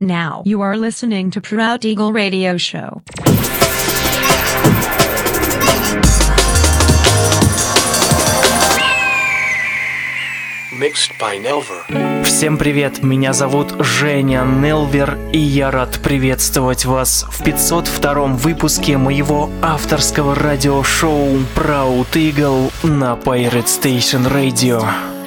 Now you are listening to Proud Eagle Radio Show. Mixed by Nelver. Всем привет, меня зовут Женя Нелвер, и я рад приветствовать вас в 502 выпуске моего авторского радиошоу Proud Eagle на Pirate Station Radio.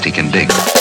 Fast he can dig.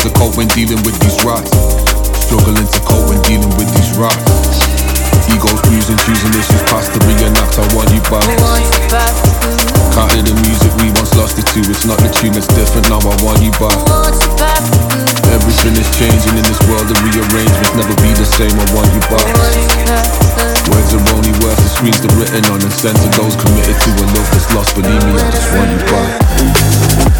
To cope when dealing with these rocks. Struggling to cope when dealing with these rocks. Egos bruising, choosing issues past to reenact. I want you back. Can't hear the music we once lost it to. It's not the tune that's different now. I want you back. Everything is changing in this world. The rearrangements never be the same. I want you back. Words are only worth the screens they're written on and sent to those committed to a love that's lost. Believe me, I just want you back.